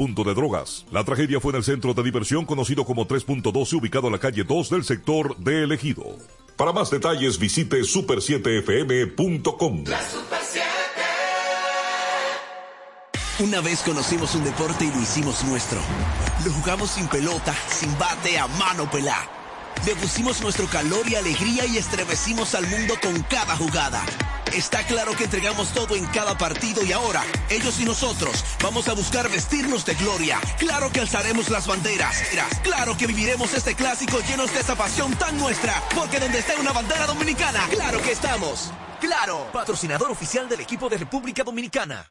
punto de drogas. La tragedia fue en el centro de diversión conocido como 3.12 ubicado en la calle 2 del sector de Elegido. Para más detalles visite super7fm.com. La Super 7. Una vez conocimos un deporte y lo hicimos nuestro. Lo jugamos sin pelota, sin bate, a mano pelá. Le pusimos nuestro calor y alegría y estremecimos al mundo con cada jugada. Está claro que entregamos todo en cada partido y ahora, ellos y nosotros, vamos a buscar vestirnos de gloria. Claro que alzaremos las banderas. Claro que viviremos este clásico llenos de esa pasión tan nuestra. Porque donde esté una bandera dominicana, claro que estamos. Claro, patrocinador oficial del equipo de República Dominicana.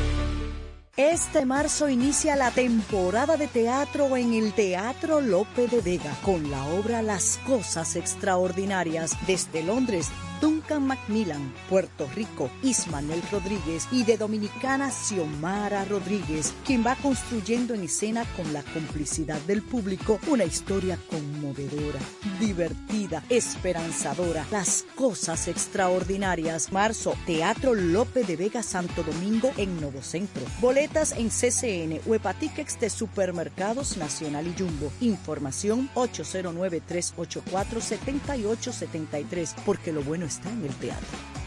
Este marzo inicia la temporada de teatro en el Teatro Lope de Vega con la obra Las Cosas Extraordinarias desde Londres. Duncan Macmillan, Puerto Rico, Ismael Rodríguez y de Dominicana Xiomara Rodríguez, quien va construyendo en escena con la complicidad del público una historia conmovedora, divertida, esperanzadora, las cosas extraordinarias. Marzo, Teatro Lope de Vega Santo Domingo en Nuevo Centro. Boletas en CCN o de Supermercados Nacional y Jumbo. Información 809-384-7873, porque lo bueno está en el teatro.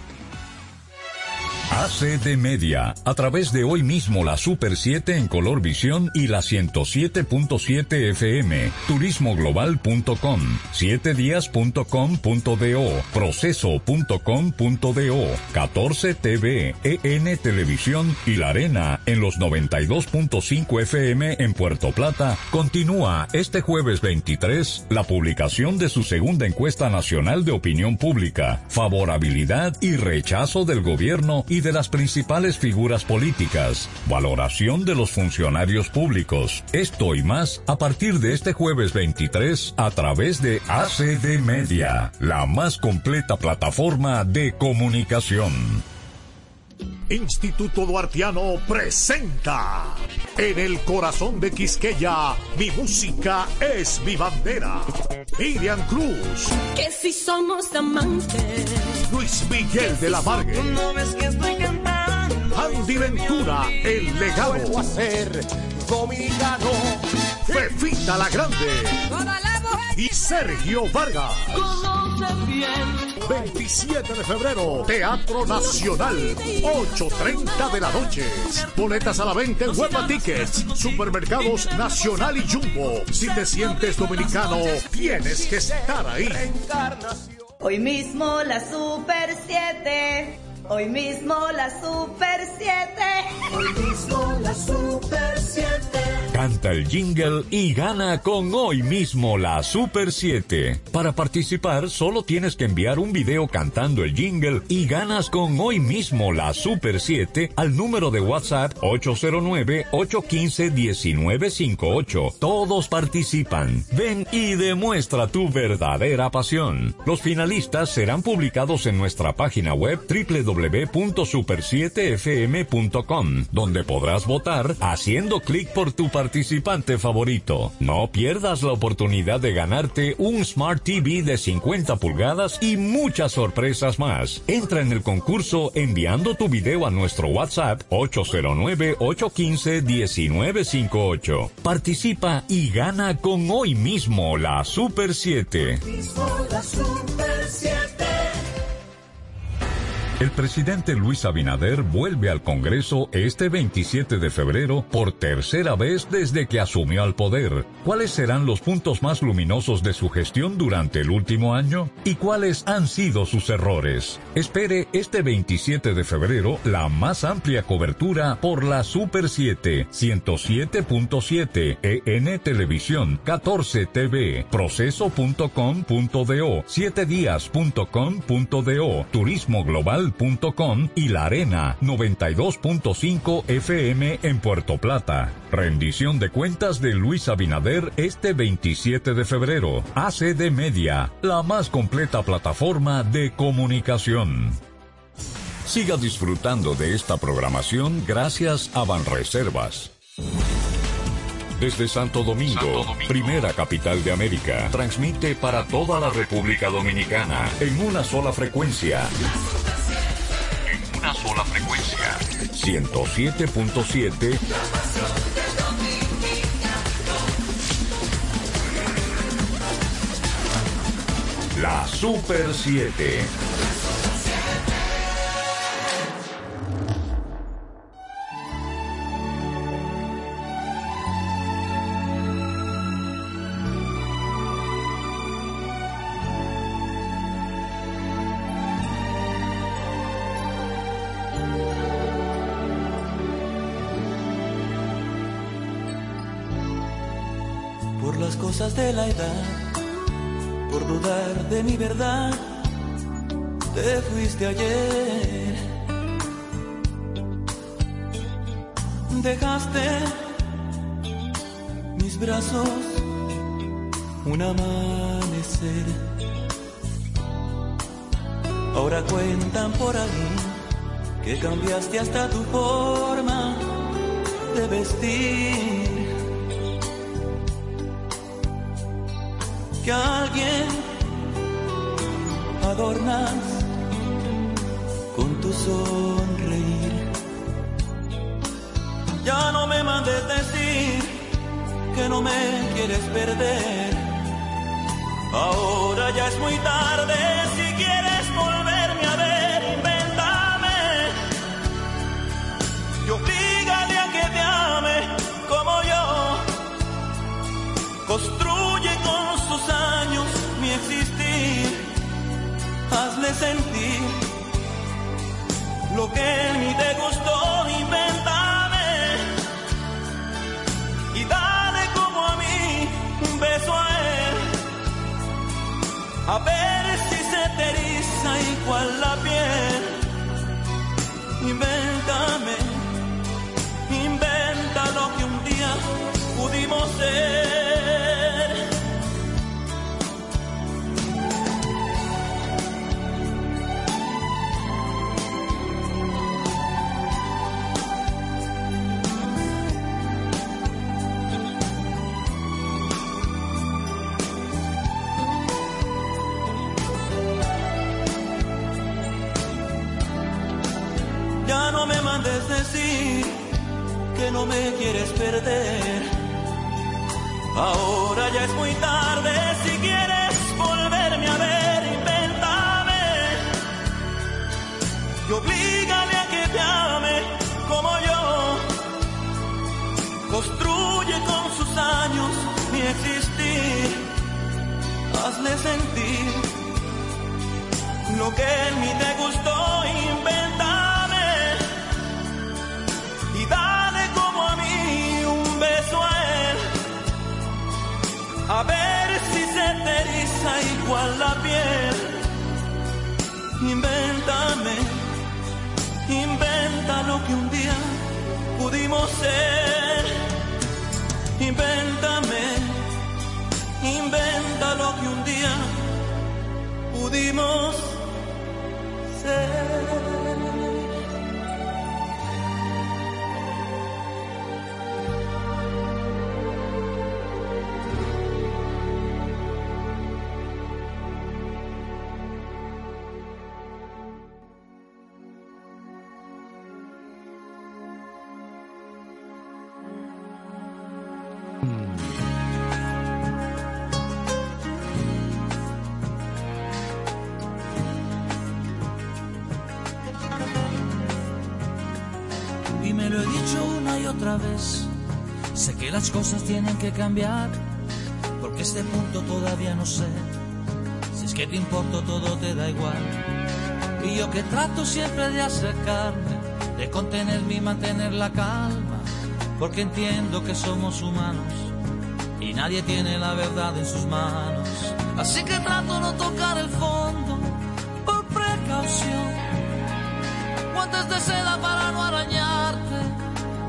ACD Media, a través de hoy mismo la Super 7 en color visión y la 107.7 FM, turismoglobal.com, 7días.com.do, proceso.com.do, 14 TV, EN Televisión y La Arena en los 92.5 FM en Puerto Plata, continúa este jueves 23 la publicación de su segunda encuesta nacional de opinión pública, favorabilidad y rechazo del gobierno y de las principales figuras políticas, valoración de los funcionarios públicos. Esto y más a partir de este jueves 23 a través de ACD Media, la más completa plataforma de comunicación. Instituto Duartiano presenta En el corazón de Quisqueya, mi música es mi bandera. Miriam Cruz, Que si somos amantes. Luis Miguel de la Margue, No ves que estoy cantando. Andy Ventura, El Legado, a ser dominicano. Fefita la Grande y Sergio Vargas. conoce bien. 27 de febrero, Teatro Nacional, 8.30 de la noche. Boletas a la venta en Huepa Tickets, Supermercados Nacional y Jumbo. Si te sientes dominicano, tienes que estar ahí. Hoy mismo la Super 7. Hoy mismo la Super 7. Hoy mismo la Super 7. Canta el jingle y gana con hoy mismo la Super 7. Para participar solo tienes que enviar un video cantando el jingle y ganas con hoy mismo la Super 7 al número de WhatsApp 809-815-1958. Todos participan. Ven y demuestra tu verdadera pasión. Los finalistas serán publicados en nuestra página web www.super7fm.com, donde podrás votar haciendo clic por tu participante favorito. No pierdas la oportunidad de ganarte un Smart TV de 50 pulgadas y muchas sorpresas más. Entra en el concurso enviando tu video a nuestro WhatsApp 809-815-1958. Participa y gana con hoy mismo la Super 7. Mismo la Super 7. El presidente Luis Abinader vuelve al Congreso este 27 de febrero por tercera vez desde que asumió al poder. ¿Cuáles serán los puntos más luminosos de su gestión durante el último año? ¿Y cuáles han sido sus errores? Espere este 27 de febrero la más amplia cobertura por la Super 7, 107.7, EN Televisión, 14 TV, proceso.com.do, 7días.com.do, turismoglobal.com digital.com y La Arena 92.5 FM en Puerto Plata. Rendición de cuentas de Luis Abinader este 27 de febrero. ACD Media, la más completa plataforma de comunicación. Siga disfrutando de esta programación gracias a Banreservas. Desde Santo Domingo, Santo Domingo, primera capital de América, transmite para toda la República Dominicana en una sola frecuencia. Una sola frecuencia. 107.7. La Super 7. De la edad, por dudar de mi verdad, te fuiste ayer. Dejaste mis brazos un amanecer. Ahora cuentan por ahí que cambiaste hasta tu forma de vestir. Que alguien adornas con tu sonreír. Ya no me mandes decir que no me quieres perder. Ahora ya es muy tarde si quieres con años mi existir, hazle sentir lo que ni te gustó, invéntame y dale como a mí un beso a él, a ver si se te eriza igual la piel, invéntame, inventa lo que un día pudimos ser. Perder. Ahora ya es muy tarde si quieres volverme a ver, invéntame y oblígame a que te ame como yo. Construye con sus años mi existir, hazle sentir lo que en mí te gustó, eriza igual la piel. Invéntame, inventa lo que un día pudimos ser. Invéntame, inventa lo que un día pudimos ser. Cambiar, porque este punto todavía no sé. Si es que te importo, todo te da igual. Y yo que trato siempre de acercarme, de contenerme y mantener la calma, porque entiendo que somos humanos y nadie tiene la verdad en sus manos. Así que trato no tocar el fondo por precaución guantes de seda para no arañarte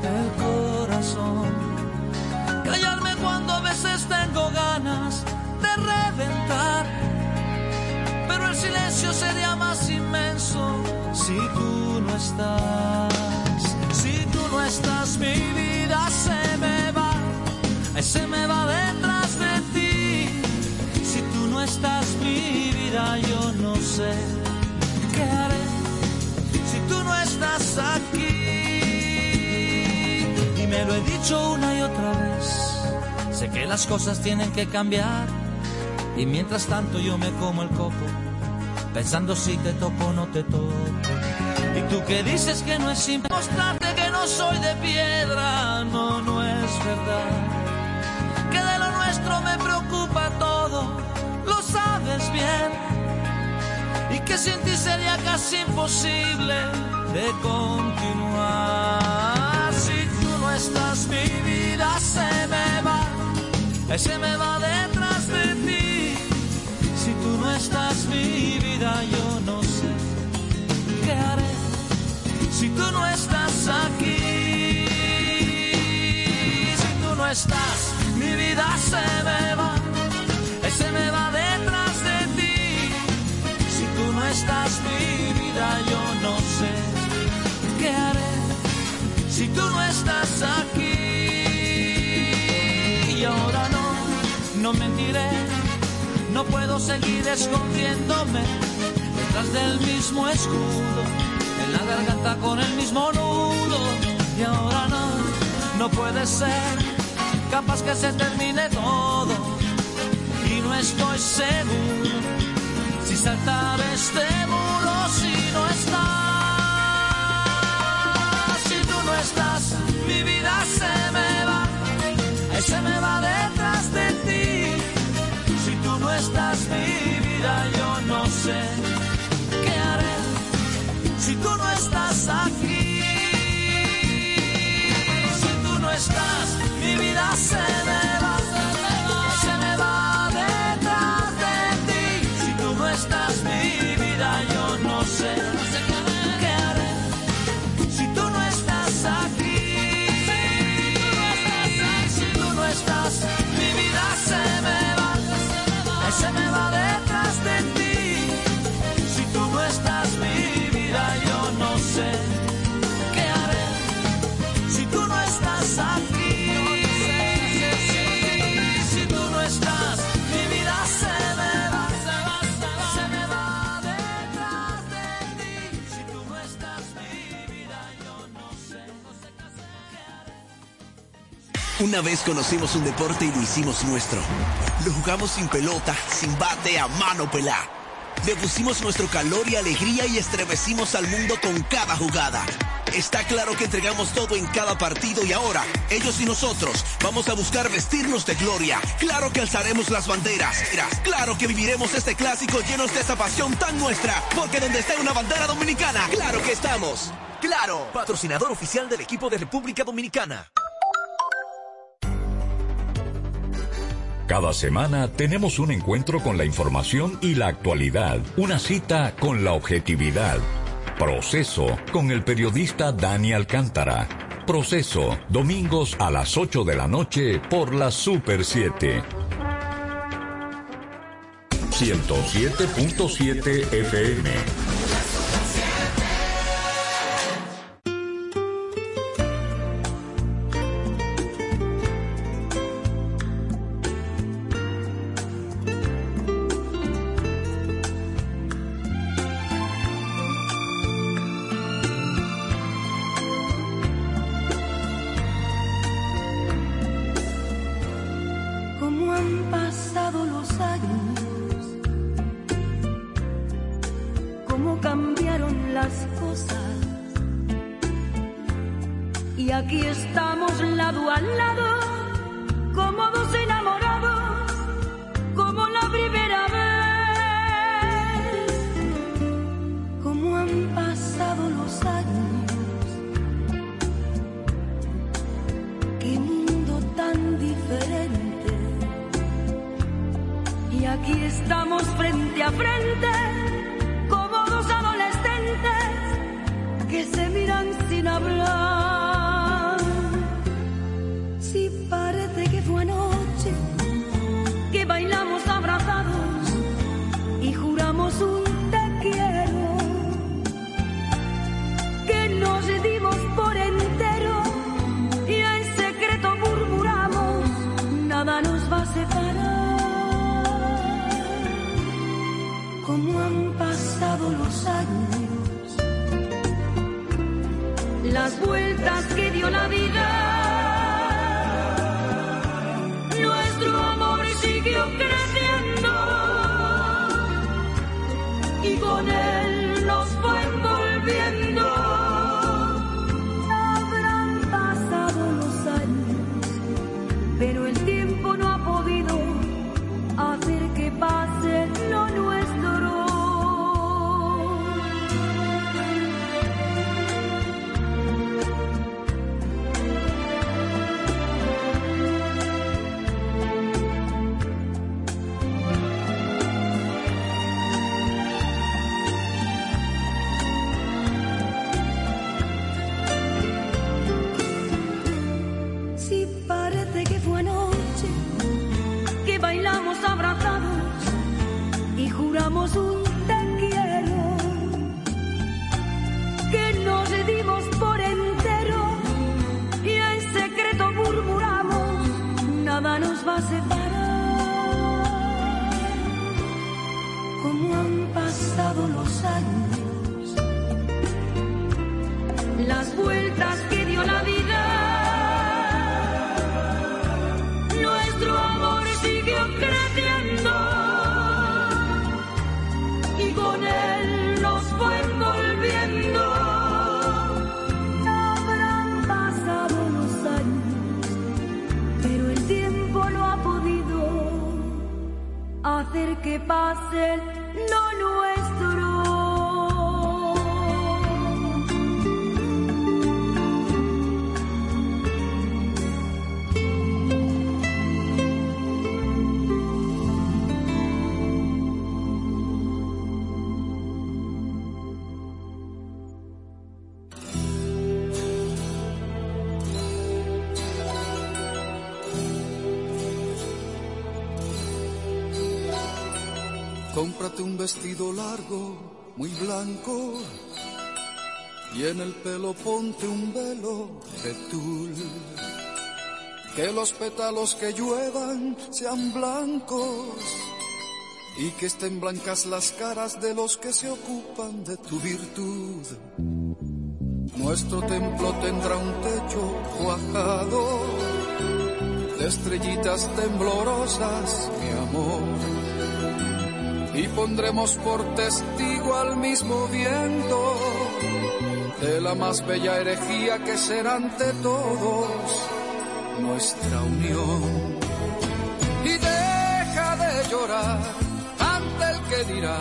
el corazón. Cuando a veces tengo ganas de reventar. Pero el silencio sería más inmenso si tú no estás. Si tú no estás, mi vida se me va. Se me va detrás de ti. Si tú no estás, mi vida, yo no sé qué haré. Si tú no estás aquí. Y me lo he dicho una. Que las cosas tienen que cambiar. Y mientras tanto yo me como el coco. Pensando si te toco o no te toco. Y tú que dices que no es simple mostrarte que no soy de piedra. No, no es verdad. Que de lo nuestro me preocupa todo. Lo sabes bien. Y que sin ti sería casi imposible de continuar. Si tú no estás, mi vida. Se me va detrás de ti. Si tú no estás, mi vida, yo no sé qué haré. Si tú no estás aquí, si tú no estás, mi vida se me va. Se me va detrás de ti. Si tú no estás, mi vida, yo no sé qué haré. Si tú no estás aquí, y ahora no, mentiré. No puedo seguir escondiéndome detrás del mismo escudo, en la garganta con el mismo nudo. Y ahora no, no puede ser, capaz que se termine todo. Y no estoy seguro si saltar este muro, si no estás. Si tú no estás, mi vida se me va, se me va de estás mi vida, yo no sé qué haré. Si tú no Una vez conocimos un deporte y lo hicimos nuestro. Lo jugamos sin pelota, sin bate, a mano pelá. Le pusimos nuestro calor y alegría y estremecimos al mundo con cada jugada. Está claro que entregamos todo en cada partido y ahora, ellos y nosotros, vamos a buscar vestirnos de gloria. Claro que alzaremos las banderas. Claro que viviremos este clásico llenos de esa pasión tan nuestra. Porque donde esté una bandera dominicana, claro que estamos. Claro, patrocinador oficial del equipo de República Dominicana. Cada semana tenemos un encuentro con la información y la actualidad, una cita con la objetividad. Proceso con el periodista Dani Alcántara. Proceso, domingos a las 8 de la noche por la Super 7. 107.7 FM. Y aquí estamos lado a lado, como dos enamorados, como la primera vez. Cómo han pasado los años, qué mundo tan diferente. Y aquí estamos frente a frente, un te quiero, que nos dimos por entero y en secreto murmuramos, nada nos va a separar. Como han pasado los años, hacer que pase lo vestido largo, muy blanco, y en el pelo ponte un velo de tul. Que los pétalos que lluevan sean blancos y que estén blancas las caras de los que se ocupan de tu virtud. Nuestro templo tendrá un techo cuajado de estrellitas temblorosas, mi amor y pondremos por testigo al mismo viento de la más bella herejía que será ante todos nuestra unión. Y deja de llorar ante el que dirá,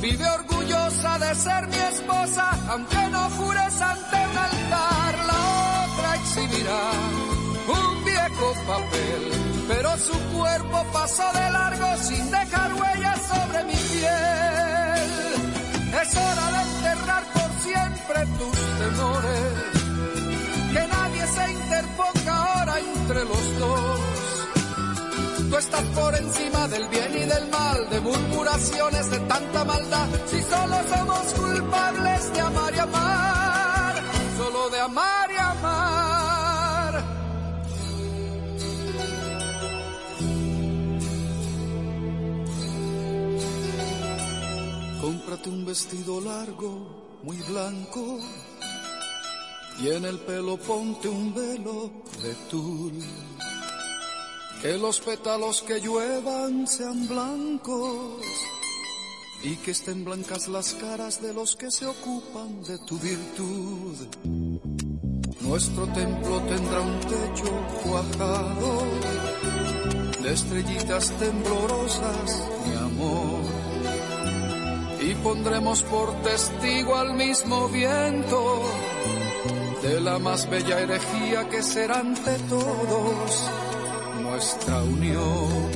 vive orgullosa de ser mi esposa, aunque no jures ante un altar, la otra exhibirá papel, pero su cuerpo pasó de largo sin dejar huellas sobre mi piel. Es hora de enterrar por siempre tus temores, que nadie se interponga ahora entre los dos. Tú estás por encima del bien y del mal, de murmuraciones, de tanta maldad, si solo somos culpables de amar y amar, solo de amar y amar. Un vestido largo, muy blanco, y en el pelo ponte un velo de tul. Que los pétalos que lluevan sean blancos y que estén blancas las caras de los que se ocupan de tu virtud. Nuestro templo tendrá un techo cuajado de estrellitas temblorosas, mi amor pondremos por testigo al mismo viento de la más bella herejía que será ante todos nuestra unión.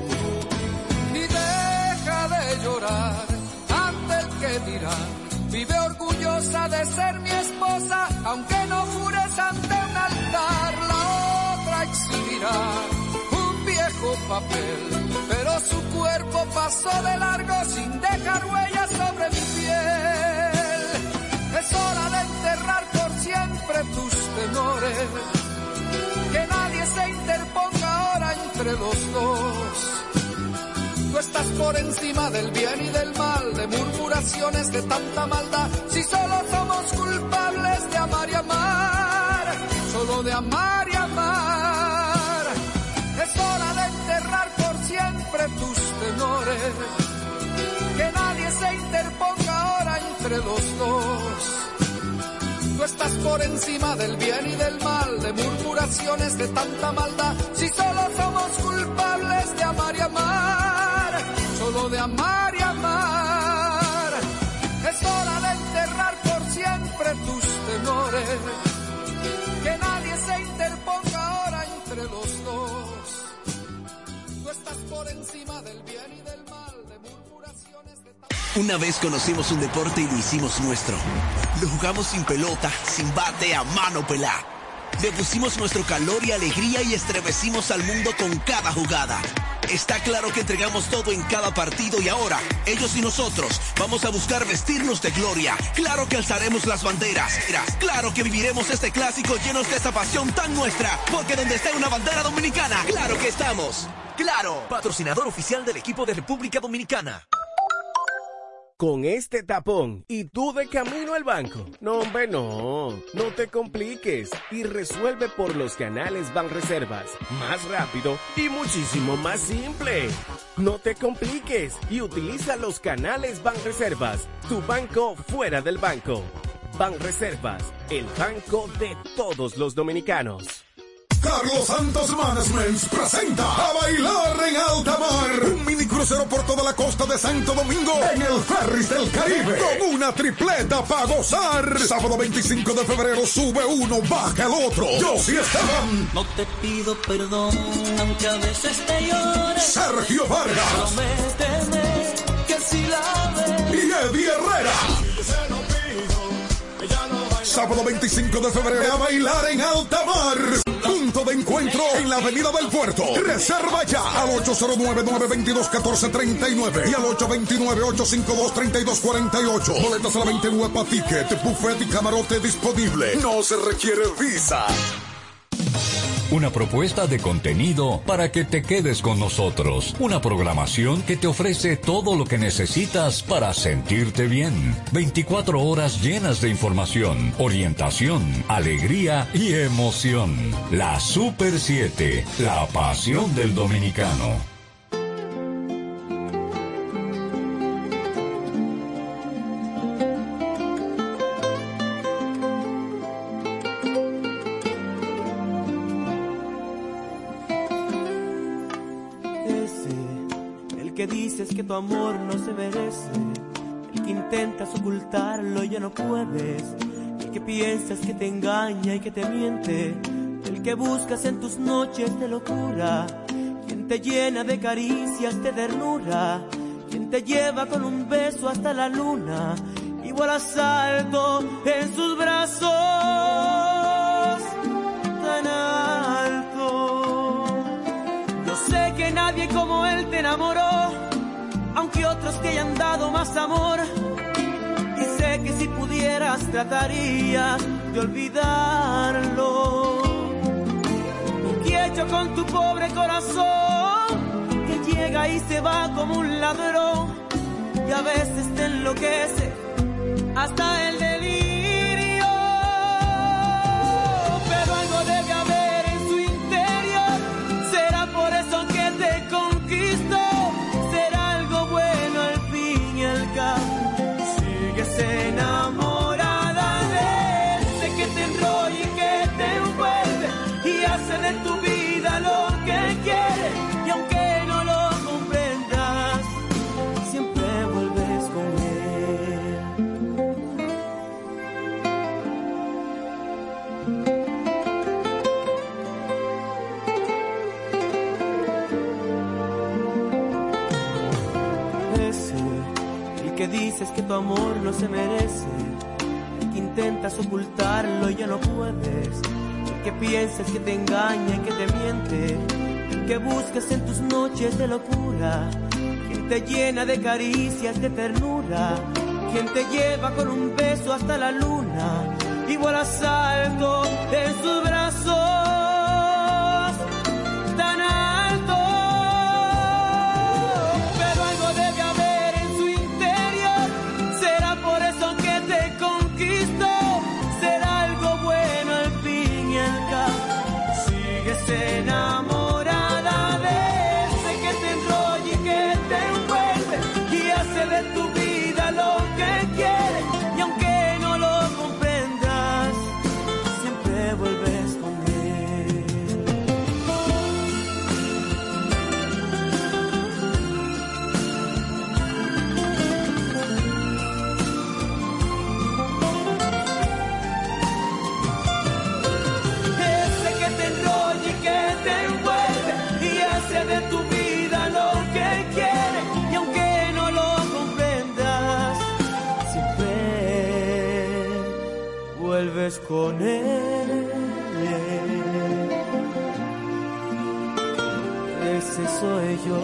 Y deja de llorar ante el que dirá, vive orgullosa de ser mi esposa, aunque no jures ante un altar, la otra exhibirá papel, pero su cuerpo pasó de largo sin dejar huellas sobre mi piel. Es hora de enterrar por siempre tus temores, que nadie se interponga ahora entre los dos. Tú estás por encima del bien y del mal, de murmuraciones de tanta maldad, si solo somos culpables de amar y amar, solo de amar y amar. Es hora de enterrar por siempre tus temores, que nadie se interponga ahora entre los dos. Tú estás por encima del bien y del mal, de murmuraciones de tanta maldad. Si solo somos culpables de amar y amar, solo de amar y amar. Es hora de enterrar por siempre tus temores. Que nadie se interponga ahora entre los dos. Una vez conocimos un deporte y lo hicimos nuestro. Lo jugamos sin pelota, sin bate, a mano pelá. Le pusimos nuestro calor y alegría y estremecimos al mundo con cada jugada. Está claro que entregamos todo en cada partido y ahora, ellos y nosotros, vamos a buscar vestirnos de gloria. Claro que alzaremos las banderas. Claro que viviremos este clásico llenos de esa pasión tan nuestra. Porque donde esté una bandera dominicana, claro que estamos. Claro, patrocinador oficial del equipo de República Dominicana. Con este tapón y tú de camino al banco. No, hombre, no. No te compliques y resuelve por los canales Banreservas. Más rápido y muchísimo más simple. No te compliques y utiliza los canales Banreservas. Tu banco fuera del banco. Banreservas, el banco de todos los dominicanos. Carlos Santos Management presenta a bailar en alta mar. Un mini crucero por toda la costa de Santo Domingo en el Ferris del Caribe. Con una tripleta para gozar. Sábado 25 de febrero sube uno, baja el otro. Yo sí Esteban. No te pido perdón, aunque a veces te llore. Sergio Vargas. Prométeme que si la ves. Y Eddie Herrera. Sábado 25 de febrero a bailar en alta mar. Punto de encuentro en la Avenida del Puerto. Reserva ya al 809-922-1439 y al 829-852-3248. Boletas a la 20 en Huepa Ticket, buffet y camarote disponible. No se requiere visa. Una propuesta de contenido para que te quedes con nosotros. Una programación que te ofrece todo lo que necesitas para sentirte bien. 24 horas llenas de información, orientación, alegría y emoción. La Super 7, la pasión del dominicano. No puedes, el que piensas que te engaña y que te miente, el que buscas en tus noches de locura, quien te llena de caricias de ternura, quien te lleva con un beso hasta la luna. Y vuela salto en sus brazos. Tan alto. Yo sé que nadie como él te enamoró, aunque otros te hayan dado más amor. Pudieras tratarías de olvidarlo. Y que hecho con tu pobre corazón, que llega y se va como un ladrón, y a veces te enloquece hasta el delirio. Pero algo debe haber en su interior, será por eso que te conquistó, será algo bueno al fin y al cabo. Sigues dices que tu amor no se merece, el que intentas ocultarlo y ya no puedes, el que piensas que te engaña y que te miente, el que buscas en tus noches de locura, quien te llena de caricias de ternura, quien te lleva con un beso hasta la luna. Y vuelas alto en sus brazos con él. Ese soy yo.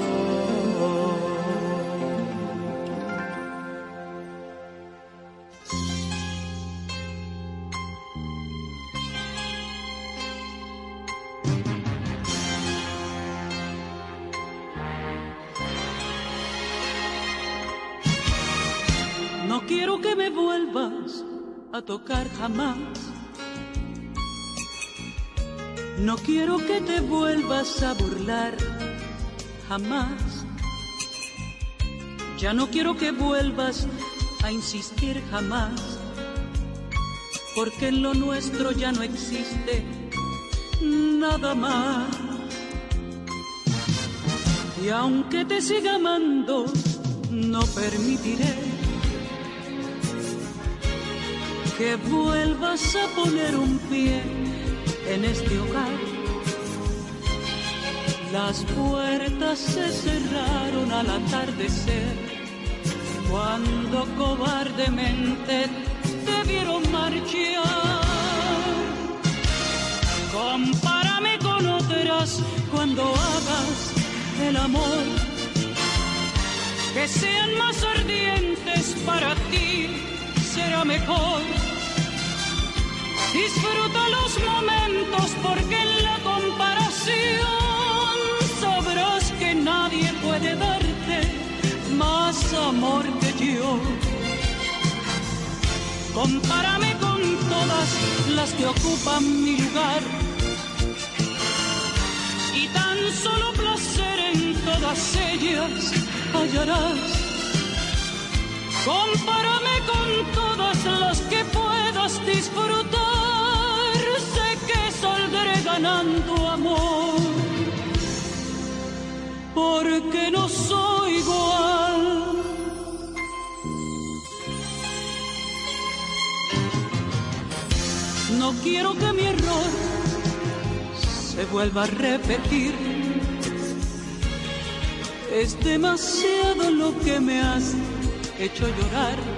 No quiero que me vuelvas a tocar jamás. No quiero que te vuelvas a burlar jamás. Ya no quiero que vuelvas a insistir jamás. Porque en lo nuestro ya no existe nada más. Y aunque te siga amando, no permitiré que vuelvas a poner un pie en este hogar. Las puertas se cerraron al atardecer cuando cobardemente te vieron marchar. Compárame con otras cuando hagas el amor, que sean más ardientes para ti será mejor. Disfruta los momentos porque en la comparación sabrás que nadie puede darte más amor que yo. Compárame con todas las que ocupan mi lugar y tan solo placer en todas ellas hallarás. Compárame con todas las que puedas disfrutar. Saldré ganando amor. Porque no soy igual. No quiero que mi error se vuelva a repetir. Es demasiado lo que me has hecho llorar.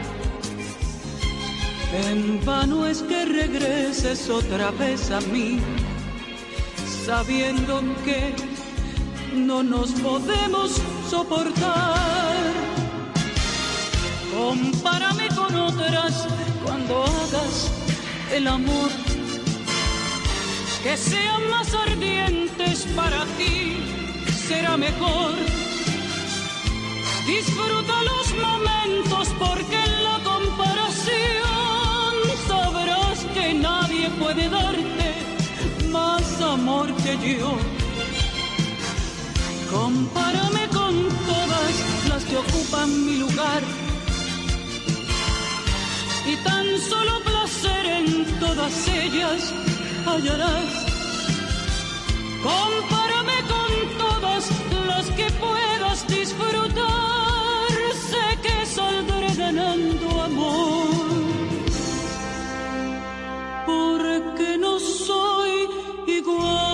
En vano es que regreses otra vez a mí, sabiendo que no nos podemos soportar. Compárame con otras cuando hagas el amor, que sean más ardientes para ti, será mejor. Disfruta los momentos porque en la puede darte más amor que yo. Compárame con todas las que ocupan mi lugar y tan solo placer en todas ellas hallarás. Compárame con todas las que puedas disfrutar, igual.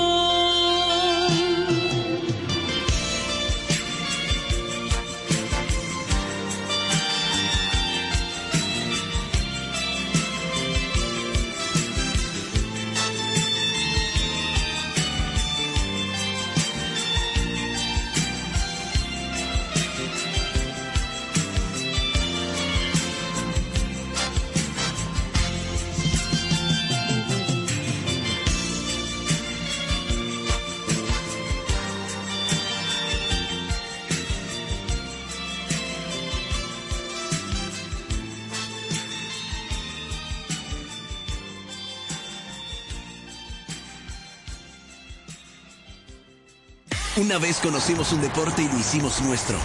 Una vez conocimos un deporte y lo hicimos nuestro.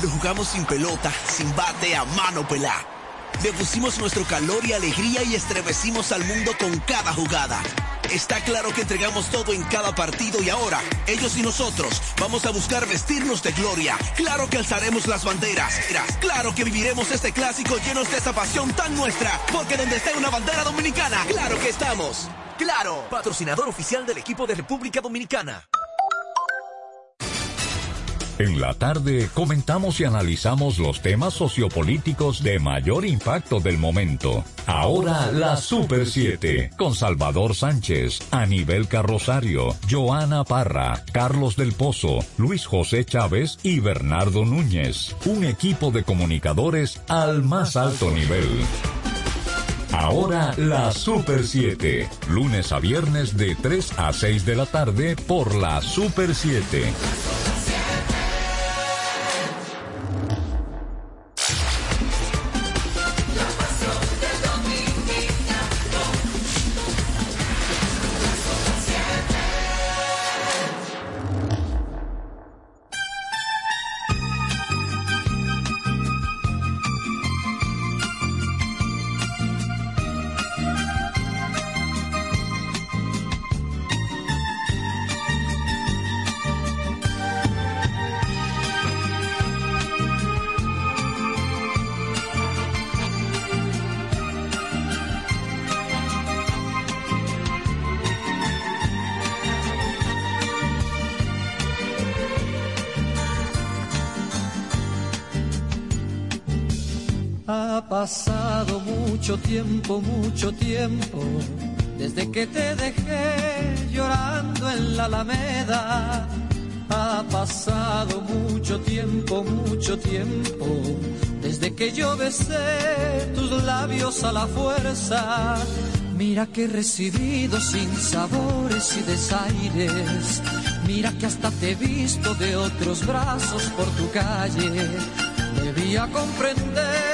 Lo jugamos sin pelota, sin bate, a mano pelá. Le pusimos nuestro calor y alegría y estremecimos al mundo con cada jugada. Está claro que entregamos todo en cada partido y ahora, ellos y nosotros, vamos a buscar vestirnos de gloria. Claro que alzaremos las banderas. Claro que viviremos este clásico llenos de esa pasión tan nuestra. Porque donde esté una bandera dominicana, claro que estamos. Claro, patrocinador oficial del equipo de República Dominicana. En la tarde comentamos y analizamos los temas sociopolíticos de mayor impacto del momento. Ahora la Super 7 con Salvador Sánchez, Anibel Carrosario, Joana Parra, Carlos del Pozo, Luis José Chávez y Bernardo Núñez. Un equipo de comunicadores al más alto nivel. Ahora la Super 7, lunes a viernes de 3 a 6 de la tarde por la Super 7. Tiempo, mucho tiempo, desde que te dejé llorando en la alameda. Ha pasado mucho tiempo, mucho tiempo, desde que yo besé tus labios a la fuerza. Mira que he recibido sin sabores y desaires. Mira que hasta te he visto de otros brazos por tu calle. Debía comprender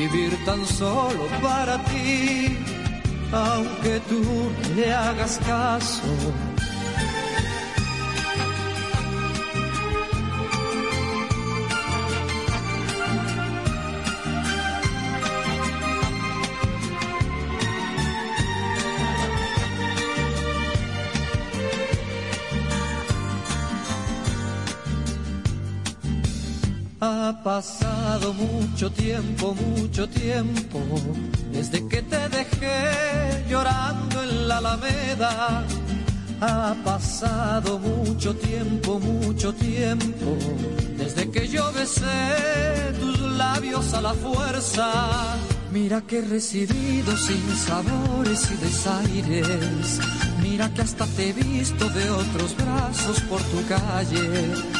vivir tan solo para ti, aunque tú le hagas caso. Pasado mucho tiempo, mucho tiempo, desde que te dejé llorando en la alameda. Ha pasado mucho tiempo, mucho tiempo, desde que yo besé tus labios a la fuerza. Mira que he recibido sin sabores y desaires. Mira que hasta te he visto de otros brazos por tu calle.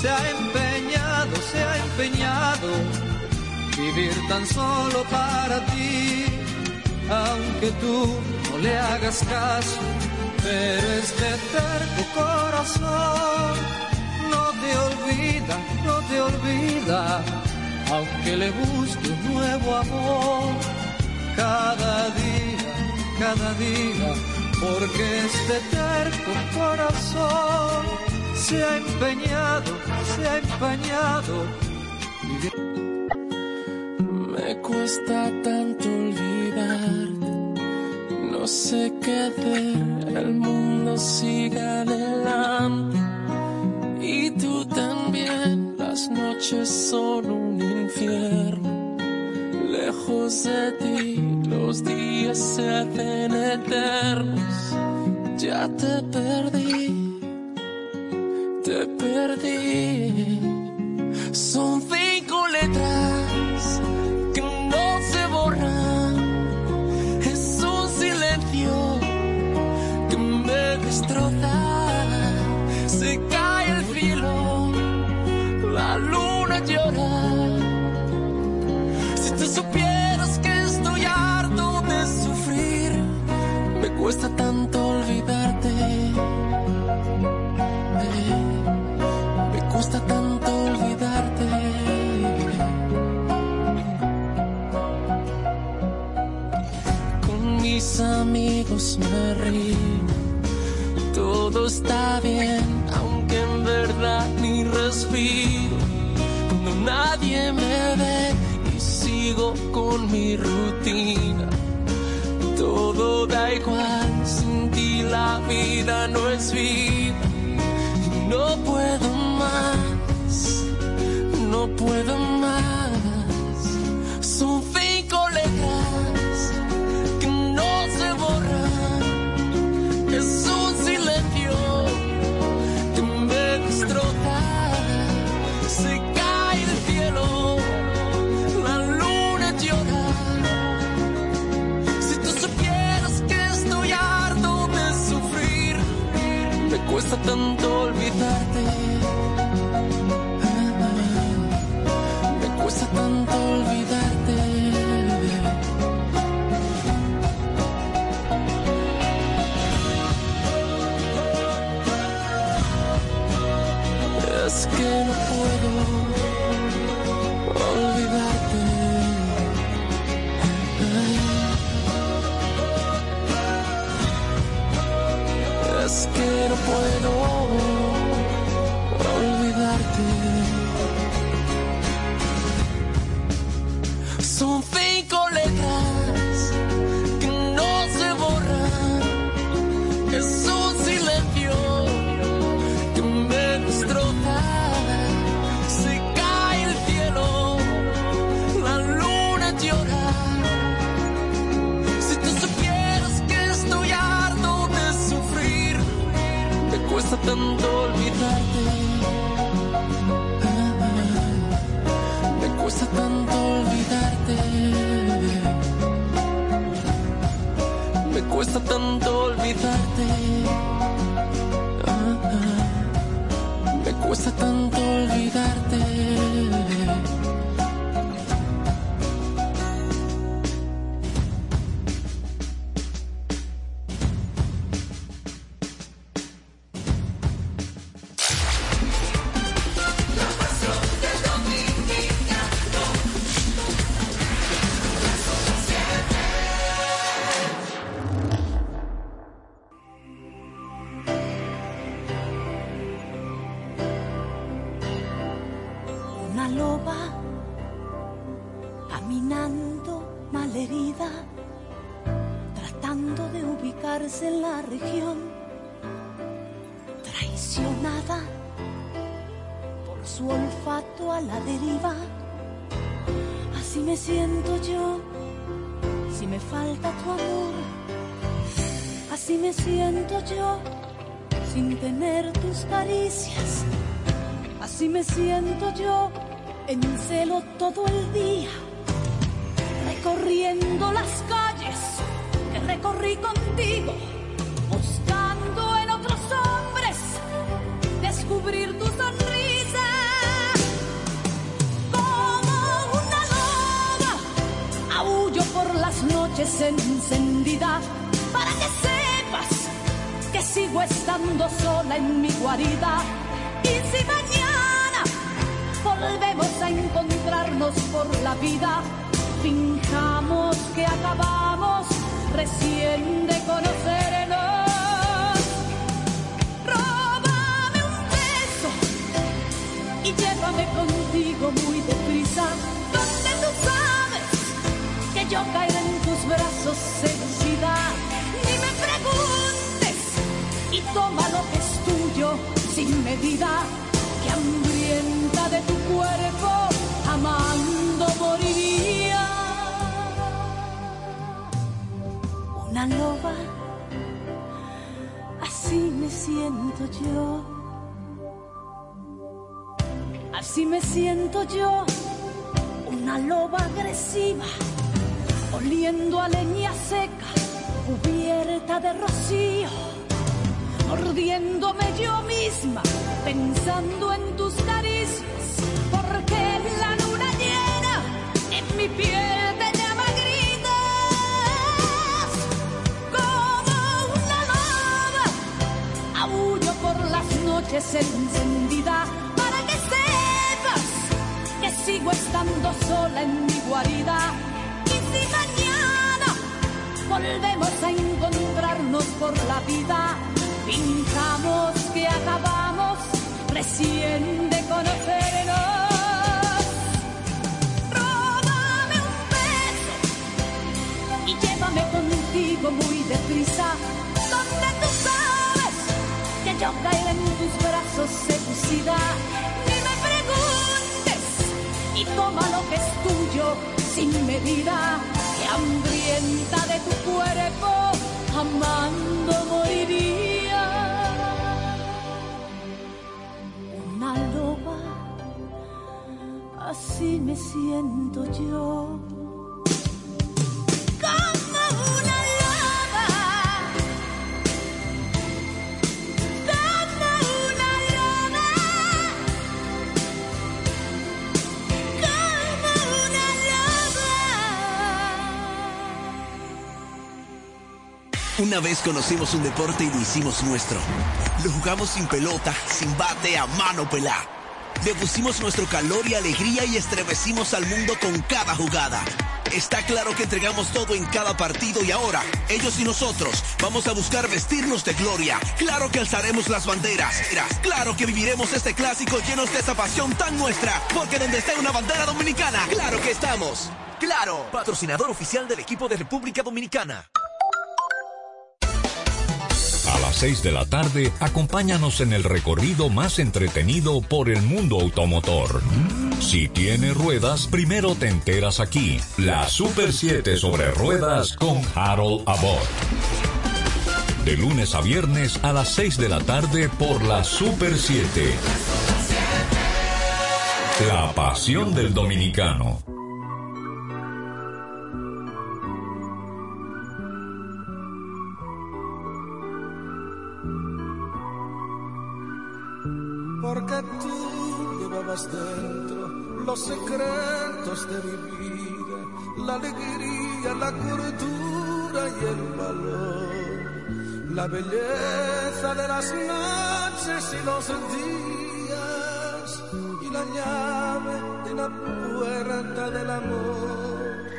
se ha empeñado, se ha empeñado vivir tan solo para ti, aunque tú no le hagas caso, pero este terco corazón. No te olvida, no te olvida, aunque le busque un nuevo amor. Cada día, cada día, porque este terco corazón se ha empeñado, se ha empeñado. Me cuesta tanto olvidarte, no sé qué hacer, el mundo sigue adelante. Y tú también, las noches son un infierno. Lejos de ti, los días se hacen eternos. Ya te perdí te perdí. Son cinco letras que no se borran. Es un silencio que me destroza. Se cae el cielo, la luna llora. Si tú supieras que estoy harto de sufrir, me cuesta tanto. me río. Todo está bien, aunque en verdad ni respiro. Cuando nadie me ve y sigo con mi rutina. Todo da igual, sin ti la vida no es vida. Y no puedo más, no puedo más tanto olvidar. pasa tanto siento yo. Así me siento yo, una loba agresiva, oliendo a leña seca, cubierta de rocío, mordiéndome yo misma, pensando en tus caricias, porque la luna llena en mi piel. noche será encendida para que sepas que sigo estando sola en mi guarida. Y si mañana volvemos a encontrarnos por la vida, pintamos que acabamos recién de conocernos. Un beso y llévame contigo muy deprisa que yo caeré en tus brazos seducida. Ni me preguntes y toma lo que es tuyo sin medida, que hambrienta de tu cuerpo, amando moriría. Una loba, así me siento yo. Una vez conocimos un deporte y lo hicimos nuestro. Lo jugamos sin pelota, sin bate, a mano pelá. Le pusimos nuestro calor y alegría y estremecimos al mundo con cada jugada. Está claro que entregamos todo en cada partido y ahora, ellos y nosotros, vamos a buscar vestirnos de gloria. Claro que alzaremos las banderas. Claro que viviremos este clásico llenos de esa pasión tan nuestra. Porque donde esté una bandera dominicana, claro que estamos. Claro, patrocinador oficial del equipo de República Dominicana. Las 6 de la tarde, acompáñanos en el recorrido más entretenido por el mundo automotor. Si tiene ruedas, primero te enteras aquí. La Super 7 sobre ruedas con Harold Abbott. De lunes a viernes a las 6 de la tarde por la Super 7. La pasión del dominicano. Porque tú llevabas dentro los secretos de mi vida, la alegría, la cordura y el valor, la belleza de las noches y los días, y la llave de la puerta del amor.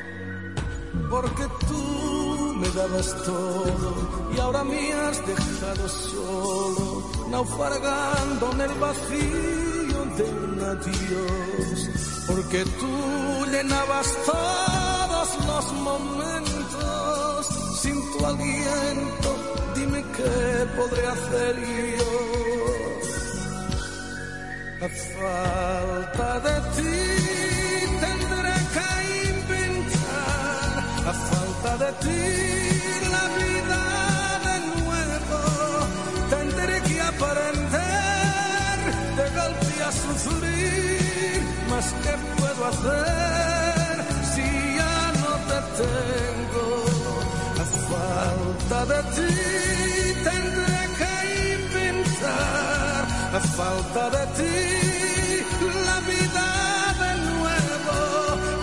Porque tú me dabas todo y ahora me has dejado solo, naufragando en el vacío de un adiós. Porque tú llenabas todos los momentos sin tu aliento. Dime qué podré hacer yo. A falta de ti tendré que inventar, a falta de ti la vida sufrir, más que puedo hacer si ya no te tengo, a falta de ti tendré que inventar, a falta de ti la vida de nuevo,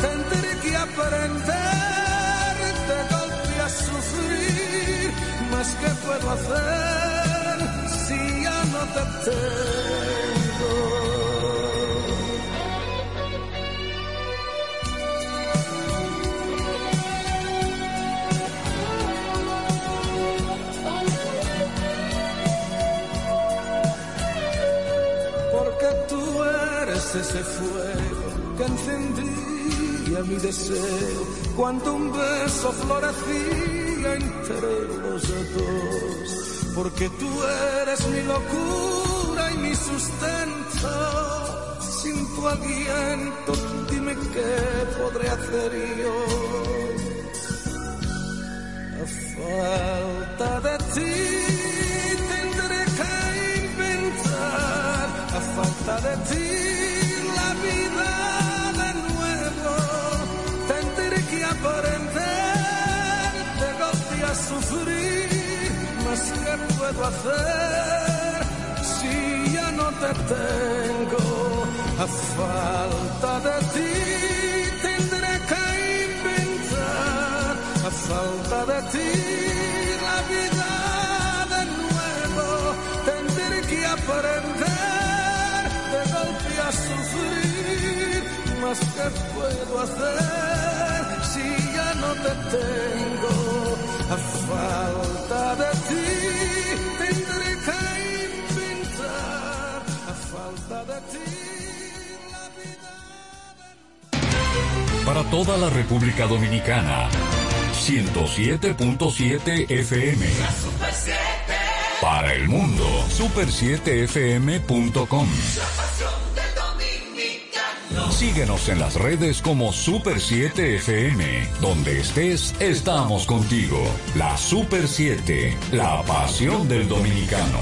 tendré que aprender de golpe a sufrir, más que puedo hacer si ya no te tengo. Eres ese fuego que encendía mi deseo cuando un beso florecía entre los dos. Porque tú eres mi locura y mi sustento. Sin tu aliento, dime qué podré hacer yo. A falta de ti tendré que inventar, a falta de ti hacer si ya no te tengo, a falta de ti tendré que inventar, a falta de ti la vida de nuevo, tendré que aprender de golpe a sufrir, más que puedo hacer si ya no te tengo. A falta de ti tendré que inventar. A falta de ti. Para toda la República Dominicana, 107.7 FM. Para el mundo, super7fm.com. Síguenos en las redes como Super 7 FM. Donde estés, estamos contigo. La Super 7, la pasión del dominicano.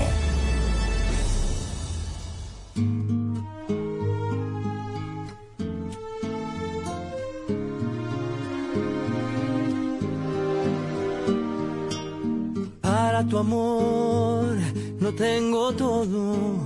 Para tu amor no tengo todo,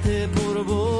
que late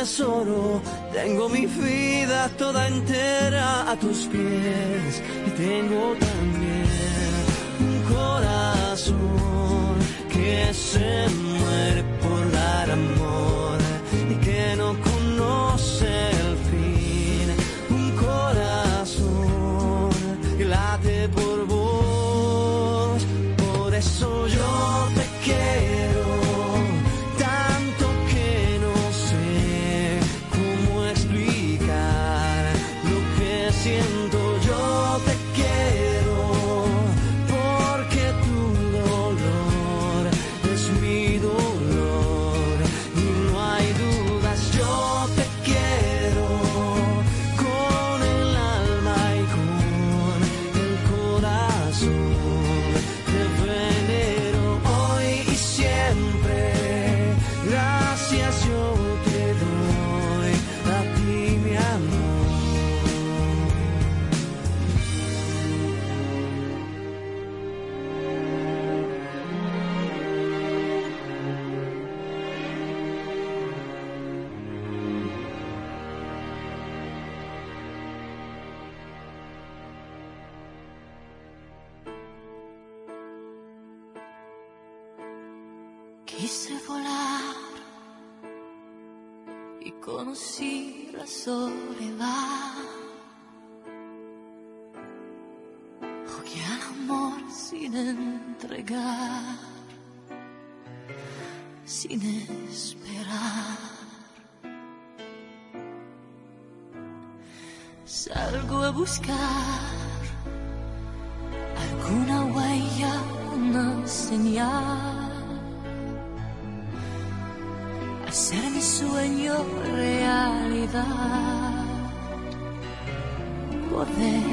tesoro, tengo mi vida toda entera a tus pies y tengo también un corazón que se Quise volar y conocí la soledad. sin entregar, sin esperar. Salgo a buscar alguna huella, una señal. Realidad. Poder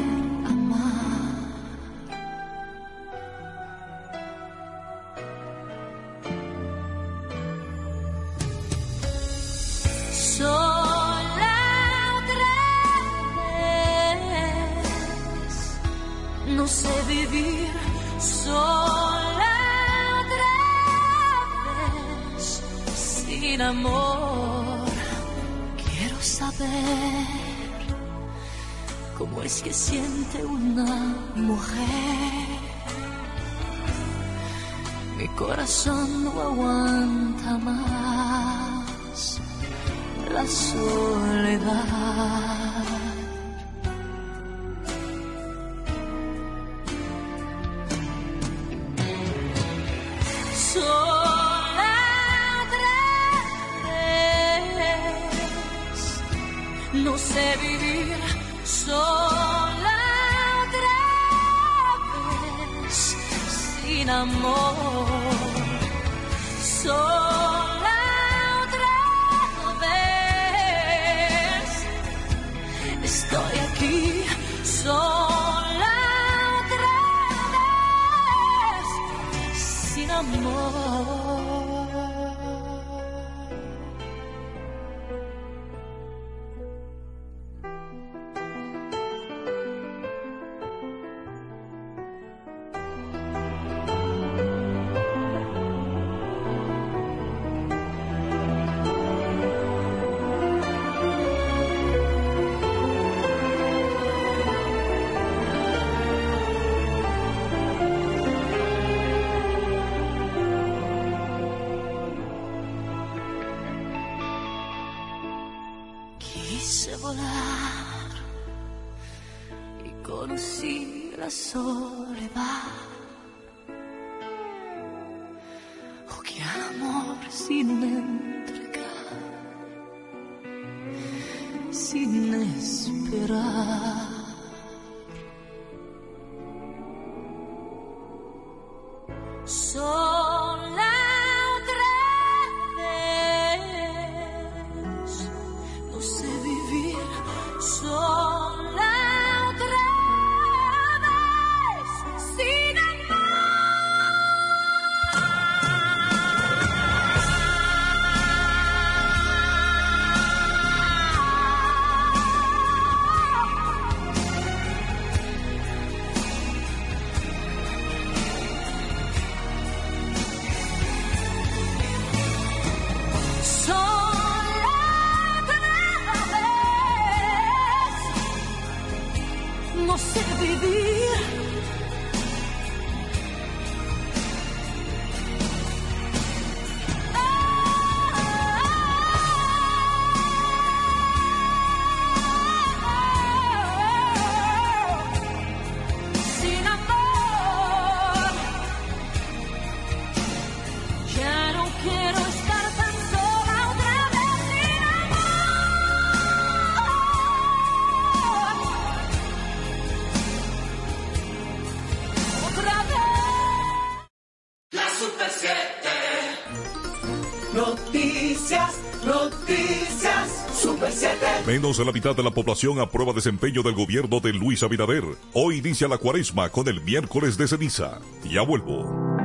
Menos de la mitad de la población aprueba desempeño del gobierno de Luis Abinader. Hoy inicia la cuaresma con el miércoles de ceniza. Ya vuelvo.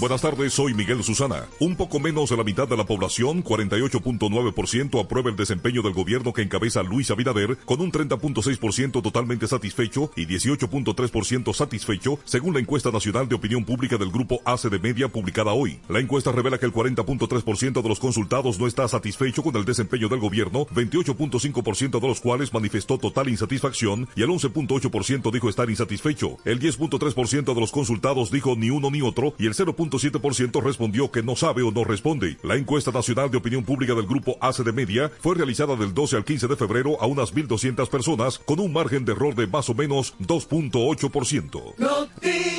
Buenas tardes, soy Miguel Susana. Un poco menos de la mitad de la población, 48.9%, aprueba el desempeño del gobierno que encabeza Luis Abinader, con un 30.6% totalmente satisfecho y 18.3% satisfecho, según la encuesta nacional de opinión pública del grupo ACE de Media publicada hoy. La encuesta revela que el 40.3% de los consultados no está satisfecho con el desempeño del gobierno, 28.5% de los cuales manifestó total insatisfacción y el 11.8% dijo estar insatisfecho. El 10.3% de los consultados dijo ni uno ni otro y el 0.7% respondió que no sabe o no responde. La encuesta nacional de opinión pública del grupo ACE de Media fue realizada del 12 al 15 de febrero a unas 1.200 personas con un margen de error de más o menos 2.8%.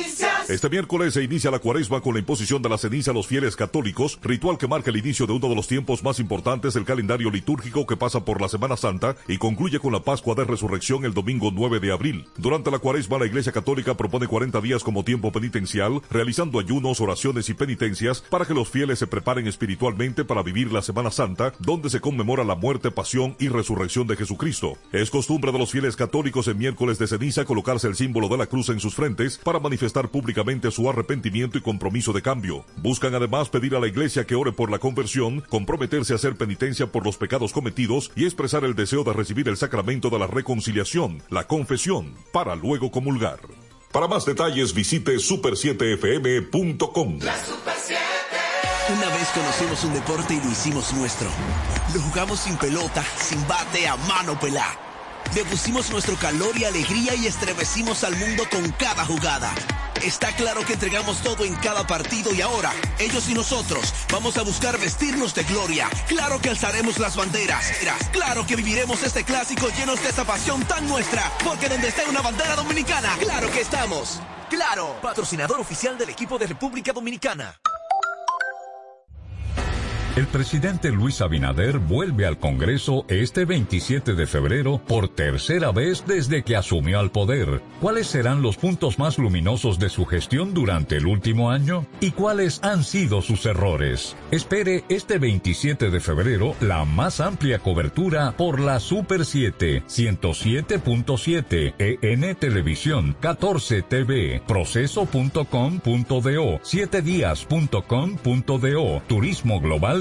Este miércoles se inicia la cuaresma con la imposición de la ceniza a los fieles católicos, ritual que marca el inicio de uno de los tiempos más importantes del calendario litúrgico que pasa por la Semana Santa y concluye con la Pascua de Resurrección el domingo 9 de abril. Durante la cuaresma la Iglesia Católica propone 40 días como tiempo penitencial, realizando ayunos, oraciones y penitencias para que los fieles se preparen espiritualmente para vivir la Semana Santa, donde se conmemora la muerte, pasión y resurrección de Jesucristo. Es costumbre de los fieles católicos en miércoles de ceniza colocarse el símbolo de la cruz en sus frentes para manifestar públicamente su arrepentimiento y compromiso de cambio. Buscan además pedir a la Iglesia que ore por la conversión, comprometerse a hacer penitencia por los pecados cometidos y expresar el deseo de recibir el sacramento de la reconciliación, la confesión, para luego comulgar. Para más detalles visite super7fm.com. La Super 7. Una vez conocimos un deporte y lo hicimos nuestro. Lo jugamos sin pelota, sin bate, a mano pelá. Le pusimos nuestro calor y alegría y estremecimos al mundo con cada jugada. Está claro que entregamos todo en cada partido y ahora, ellos y nosotros, vamos a buscar vestirnos de gloria. Claro que alzaremos las banderas. Claro que viviremos este clásico llenos de esa pasión tan nuestra. Porque donde esté una bandera dominicana, claro que estamos. Claro, patrocinador oficial del equipo de República Dominicana. El presidente Luis Abinader vuelve al Congreso este 27 de febrero por tercera vez desde que asumió al poder. ¿Cuáles serán los puntos más luminosos de su gestión durante el último año? ¿Y cuáles han sido sus errores? Espere este 27 de febrero la más amplia cobertura por la Super 7, 107.7, EN Televisión, 14 TV, proceso.com.do, 7días.com.do, Turismo Global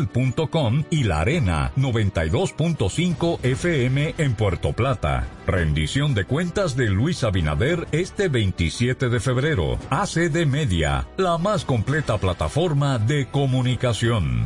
y La Arena 92.5 FM en Puerto Plata. Rendición de cuentas de Luis Abinader este 27 de febrero. ACD Media, la más completa plataforma de comunicación.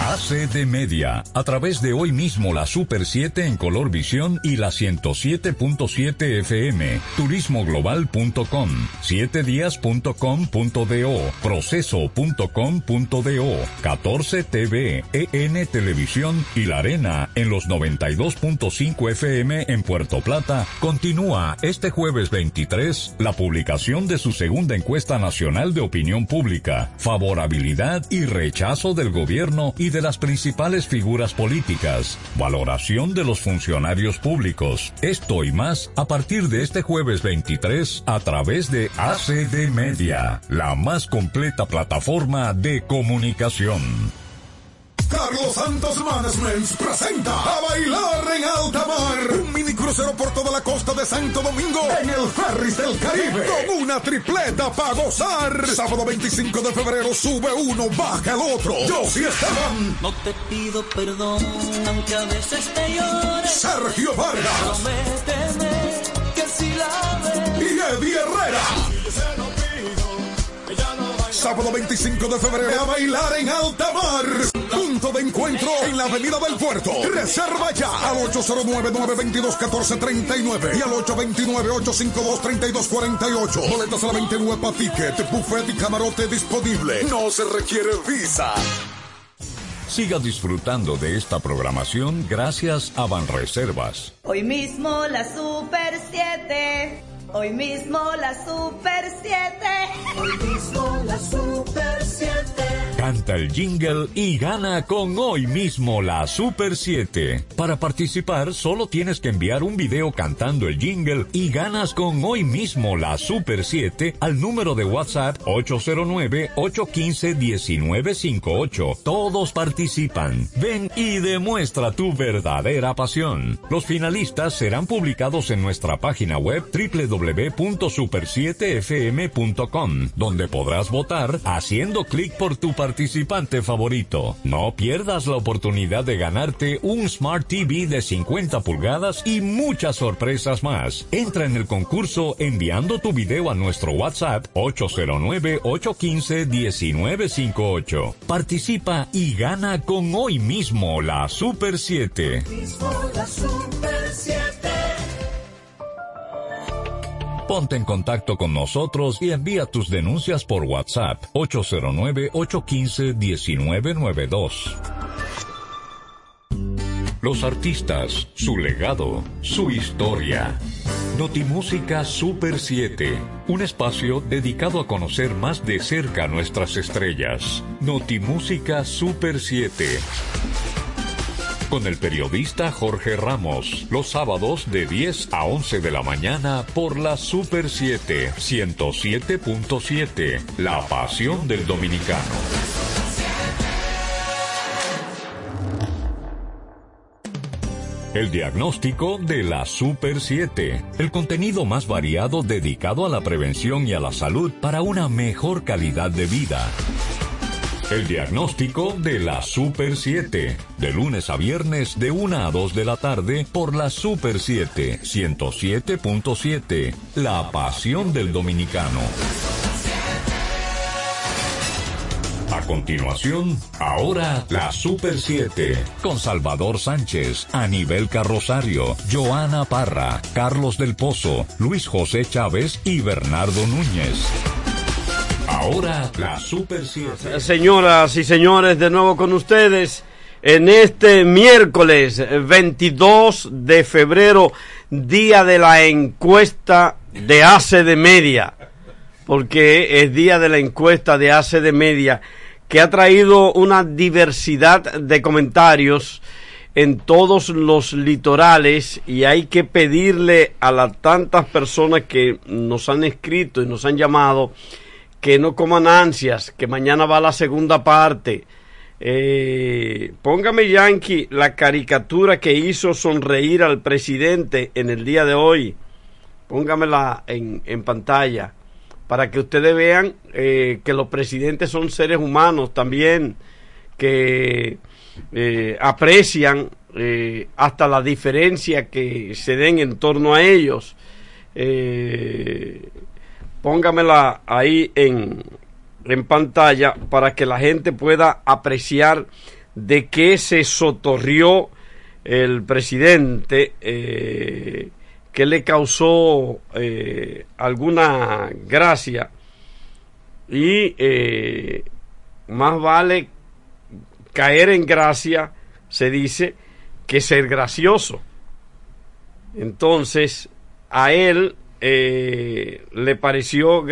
ACD Media, a través de hoy mismo la Super 7 en color visión y la 107.7 FM, turismoglobal.com, 7días.com.do, proceso.com.do, 14 TV, EN Televisión y La Arena en los 92.5 FM en Puerto Plata, continúa este jueves 23 la publicación de su segunda encuesta nacional de opinión pública, favorabilidad y rechazo del gobierno de las principales figuras políticas, valoración de los funcionarios públicos. Esto y más a partir de este jueves 23 a través de ACD Media, la más completa plataforma de comunicación. Carlos Santos Management presenta a bailar en alta mar. Un mini crucero por toda la costa de Santo Domingo en el Ferris del Caribe con una tripleta para gozar. Sábado 25 de febrero sube uno, baja el otro. Yo sí Esteban. No te pido perdón, aunque a veces te llore. Sergio Vargas. Prométeme que si la ves. Y Eddie Herrera. Sábado 25 de febrero a bailar en alta mar. Punto de encuentro en la Avenida del Puerto. Reserva ya al 809-922-1439 y al 829-852-3248. Boletas a la 29 para ticket, buffet y camarote disponible. No se requiere visa. Siga disfrutando de esta programación gracias a Banreservas. Hoy mismo la Super 7. Hoy mismo la Super 7. Hoy mismo la Super 7. Canta el jingle y gana con hoy mismo la Super 7. Para participar solo tienes que enviar un video cantando el jingle y ganas con hoy mismo la Super 7 al número de WhatsApp 809-815-1958. Todos participan. Ven y demuestra tu verdadera pasión. Los finalistas serán publicados en nuestra página web www www.super7fm.com, donde podrás votar haciendo clic por tu participante favorito. No pierdas la oportunidad de ganarte un Smart TV de 50 pulgadas y muchas sorpresas más. Entra en el concurso enviando tu video a nuestro WhatsApp 809-815-1958. Participa y gana con hoy mismo la Super 7. La Super 7. Ponte en contacto con nosotros y envía tus denuncias por WhatsApp 809-815-1992. Los artistas, su legado, su historia. Notimúsica Super 7, un espacio dedicado a conocer más de cerca nuestras estrellas. Notimúsica Super 7 con el periodista Jorge Ramos, los sábados de 10 a 11 de la mañana por la Super 7, 107.7, La Pasión del Dominicano. El diagnóstico de la Super 7, el contenido más variado dedicado a la prevención y a la salud para una mejor calidad de vida. El diagnóstico de la Super 7. De lunes a viernes de 1 a 2 de la tarde por la Super 7 107.7. La pasión del dominicano. A continuación, ahora la Super 7, con Salvador Sánchez, Anibel Carrosario, Joana Parra, Carlos del Pozo, Luis José Chávez y Bernardo Núñez. Ahora la Super 7. Señoras y señores, de nuevo con ustedes en este miércoles 22 de febrero, día de la encuesta de ACE de Media, porque es día de la encuesta de ACE de Media, que ha traído una diversidad de comentarios en todos los litorales y hay que pedirle a las tantas personas que nos han escrito y nos han llamado que no coman ansias, que mañana va la segunda parte. Eh, póngame, Yankee, la caricatura que hizo sonreír al presidente en el día de hoy. Póngamela en, en pantalla para que ustedes vean eh, que los presidentes son seres humanos también, que eh, aprecian eh, hasta la diferencia que se den en torno a ellos. Eh, póngamela ahí en, en pantalla para que la gente pueda apreciar de qué se sotorrió el presidente eh, que le causó eh, alguna gracia. Y eh, más vale caer en gracia se dice que ser gracioso. Entonces a él eh, le pareció